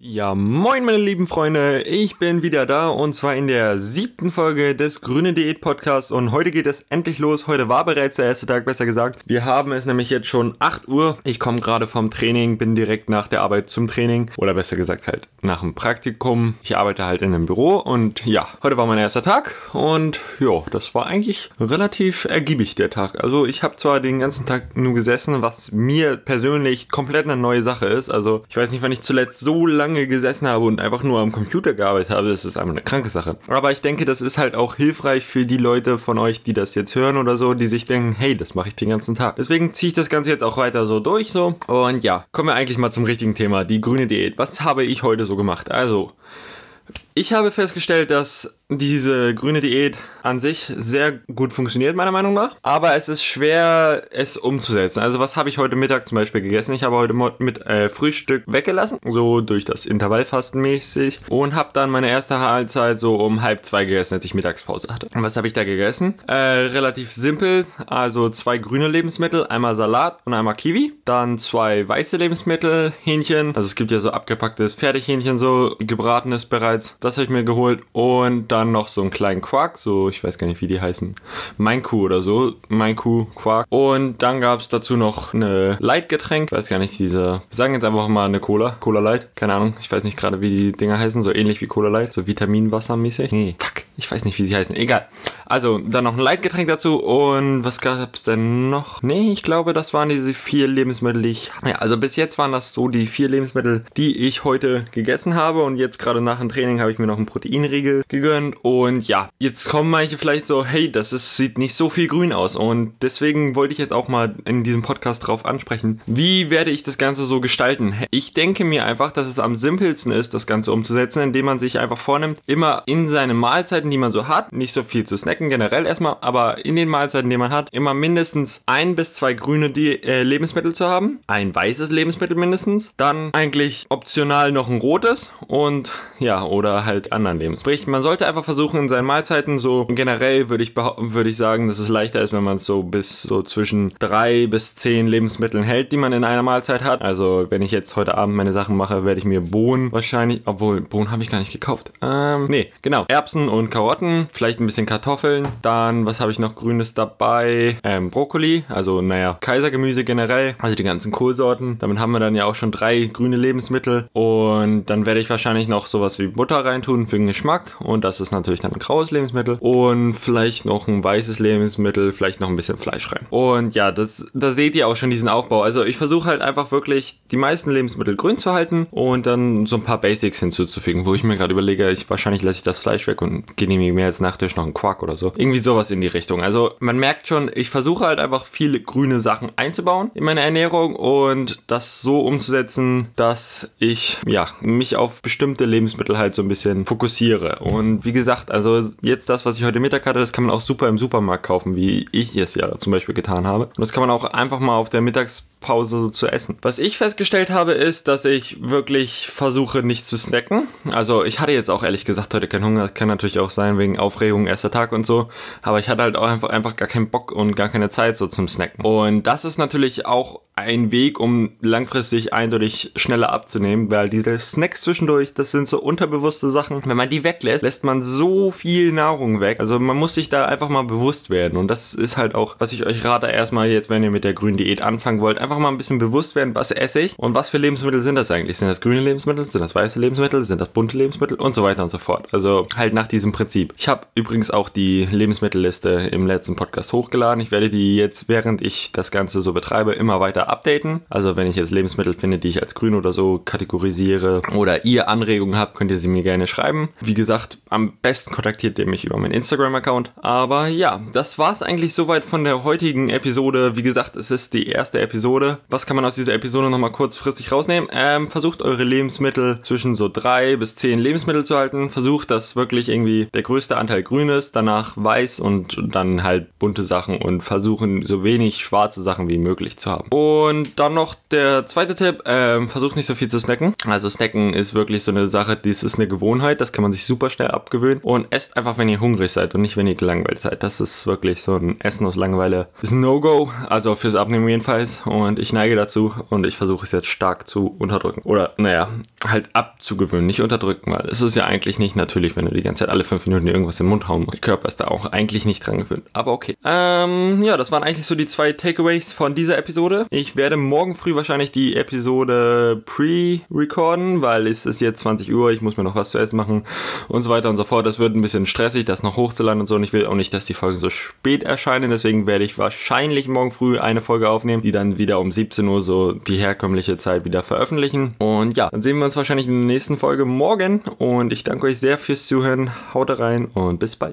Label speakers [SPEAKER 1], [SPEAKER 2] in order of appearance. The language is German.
[SPEAKER 1] Ja, moin meine lieben Freunde, ich bin wieder da und zwar in der siebten Folge des Grüne Diät Podcasts und heute geht es endlich los. Heute war bereits der erste Tag, besser gesagt. Wir haben es nämlich jetzt schon 8 Uhr. Ich komme gerade vom Training, bin direkt nach der Arbeit zum Training oder besser gesagt halt nach dem Praktikum. Ich arbeite halt in einem Büro und ja, heute war mein erster Tag und ja, das war eigentlich relativ ergiebig der Tag. Also ich habe zwar den ganzen Tag nur gesessen, was mir persönlich komplett eine neue Sache ist. Also ich weiß nicht, wann ich zuletzt so lange lange gesessen habe und einfach nur am Computer gearbeitet habe, das ist einfach eine kranke Sache. Aber ich denke, das ist halt auch hilfreich für die Leute von euch, die das jetzt hören oder so, die sich denken, hey, das mache ich den ganzen Tag. Deswegen ziehe ich das Ganze jetzt auch weiter so durch so. Und ja, kommen wir eigentlich mal zum richtigen Thema, die grüne Diät. Was habe ich heute so gemacht? Also, ich habe festgestellt, dass diese grüne Diät an sich sehr gut funktioniert, meiner Meinung nach. Aber es ist schwer, es umzusetzen. Also was habe ich heute Mittag zum Beispiel gegessen? Ich habe heute mit äh, Frühstück weggelassen, so durch das Intervallfasten mäßig. Und habe dann meine erste Halbzeit so um halb zwei gegessen, als ich Mittagspause hatte. Und was habe ich da gegessen? Äh, relativ simpel. Also zwei grüne Lebensmittel, einmal Salat und einmal Kiwi. Dann zwei weiße Lebensmittel, Hähnchen. Also es gibt ja so abgepacktes Fertighähnchen, so gebratenes bereits. Das habe ich mir geholt. Und dann noch so einen kleinen Quark, so ich weiß gar nicht, wie die heißen. Mein Kuh oder so. Mein Kuh, Quark. Und dann gab es dazu noch eine Light-Getränk. Weiß gar nicht, diese. Wir sagen jetzt einfach mal eine Cola. Cola Light. Keine Ahnung. Ich weiß nicht gerade, wie die Dinger heißen. So ähnlich wie Cola Light. So Vitaminwasser mäßig. Nee, fuck. Ich weiß nicht, wie sie heißen. Egal. Also, dann noch ein Leitgetränk dazu. Und was gab es denn noch? Nee, ich glaube, das waren diese vier Lebensmittel, die ich. Ja, also bis jetzt waren das so die vier Lebensmittel, die ich heute gegessen habe. Und jetzt gerade nach dem Training habe ich mir noch einen Proteinriegel gegönnt. Und ja, jetzt kommen manche vielleicht so, hey, das ist, sieht nicht so viel grün aus. Und deswegen wollte ich jetzt auch mal in diesem Podcast drauf ansprechen. Wie werde ich das Ganze so gestalten? Ich denke mir einfach, dass es am simpelsten ist, das Ganze umzusetzen, indem man sich einfach vornimmt, immer in seine Mahlzeiten, die man so hat, nicht so viel zu snacken generell erstmal, aber in den Mahlzeiten, die man hat, immer mindestens ein bis zwei grüne die, äh, Lebensmittel zu haben, ein weißes Lebensmittel mindestens, dann eigentlich optional noch ein rotes und ja, oder halt anderen Lebensmittel. Sprich, man sollte einfach versuchen in seinen Mahlzeiten so generell würde ich würde ich sagen, dass es leichter ist, wenn man es so bis so zwischen drei bis zehn Lebensmitteln hält, die man in einer Mahlzeit hat. Also wenn ich jetzt heute Abend meine Sachen mache, werde ich mir Bohnen wahrscheinlich, obwohl Bohnen habe ich gar nicht gekauft. Ähm, nee, genau, Erbsen und Karotten, vielleicht ein bisschen Kartoffeln, dann, was habe ich noch Grünes dabei? Ähm, Brokkoli, also naja, Kaisergemüse generell, also die ganzen Kohlsorten. Damit haben wir dann ja auch schon drei grüne Lebensmittel und dann werde ich wahrscheinlich noch sowas wie Butter reintun für den Geschmack und das ist natürlich dann ein graues Lebensmittel und vielleicht noch ein weißes Lebensmittel, vielleicht noch ein bisschen Fleisch rein. Und ja, das, da seht ihr auch schon diesen Aufbau. Also ich versuche halt einfach wirklich die meisten Lebensmittel grün zu halten und dann so ein paar Basics hinzuzufügen, wo ich mir gerade überlege, ich wahrscheinlich lasse ich das Fleisch weg und genehmige mir als Nachtisch noch einen Quark oder so. Irgendwie sowas in die Richtung. Also man merkt schon, ich versuche halt einfach viele grüne Sachen einzubauen in meine Ernährung und das so umzusetzen, dass ich ja mich auf bestimmte Lebensmittel halt so ein bisschen fokussiere. Und wie gesagt, also jetzt das, was ich heute Mittag hatte, das kann man auch super im Supermarkt kaufen, wie ich es ja zum Beispiel getan habe. Und das kann man auch einfach mal auf der Mittagspause zu essen. Was ich festgestellt habe, ist, dass ich wirklich versuche, nicht zu snacken. Also ich hatte jetzt auch ehrlich gesagt heute keinen Hunger. Das kann natürlich auch sein wegen Aufregung, erster Tag und so. Aber ich hatte halt auch einfach, einfach gar keinen Bock und gar keine Zeit so zum Snacken. Und das ist natürlich auch ein Weg, um langfristig eindeutig schneller abzunehmen, weil diese Snacks zwischendurch, das sind so unterbewusste Sachen. Wenn man die weglässt, lässt man so viel Nahrung weg. Also man muss sich da einfach mal bewusst werden. Und das ist halt auch, was ich euch rate, erstmal jetzt, wenn ihr mit der grünen Diät anfangen wollt, einfach mal ein bisschen bewusst werden, was esse ich und was für Lebensmittel sind das eigentlich? Sind das grüne Lebensmittel? Sind das weiße Lebensmittel? Sind das bunte Lebensmittel? Und so weiter und so fort. Also halt nach diesem Prinzip. Ich habe übrigens auch die Lebensmittelliste im letzten Podcast hochgeladen. Ich werde die jetzt, während ich das Ganze so betreibe, immer weiter updaten. Also wenn ich jetzt Lebensmittel finde, die ich als grün oder so kategorisiere oder ihr Anregungen habt, könnt ihr sie mir gerne schreiben. Wie gesagt, am besten kontaktiert ihr mich über meinen Instagram-Account. Aber ja, das war es eigentlich soweit von der heutigen Episode. Wie gesagt, es ist die erste Episode. Was kann man aus dieser Episode nochmal kurzfristig rausnehmen? Ähm, versucht eure Lebensmittel zwischen so drei bis zehn Lebensmittel zu halten. Versucht das wirklich irgendwie der größte Anteil grünes, danach weiß und dann halt bunte Sachen und versuchen so wenig schwarze Sachen wie möglich zu haben. Und dann noch der zweite Tipp, ähm, versucht nicht so viel zu snacken. Also snacken ist wirklich so eine Sache, das ist eine Gewohnheit, das kann man sich super schnell abgewöhnen und esst einfach, wenn ihr hungrig seid und nicht, wenn ihr gelangweilt seid. Das ist wirklich so ein Essen aus Langeweile. Ist ein No-Go, also fürs Abnehmen jedenfalls und ich neige dazu und ich versuche es jetzt stark zu unterdrücken. Oder, naja, halt abzugewöhnen, nicht unterdrücken, weil es ist ja eigentlich nicht natürlich, wenn du die ganze Zeit alle fünf Minuten irgendwas den Mund hauen musst. Körper da auch eigentlich nicht dran gewöhnt. Aber okay. Ähm, ja, das waren eigentlich so die zwei Takeaways von dieser Episode. Ich werde morgen früh wahrscheinlich die Episode pre-recorden, weil es ist jetzt 20 Uhr, ich muss mir noch was zu essen machen und so weiter und so fort. Das wird ein bisschen stressig, das noch hochzuladen und so. Und ich will auch nicht, dass die Folgen so spät erscheinen. Deswegen werde ich wahrscheinlich morgen früh eine Folge aufnehmen, die dann wieder um 17 Uhr so die herkömmliche Zeit wieder veröffentlichen. Und ja, dann sehen wir uns wahrscheinlich in der nächsten Folge morgen. Und ich danke euch sehr fürs Zuhören. Haut rein und bis bald.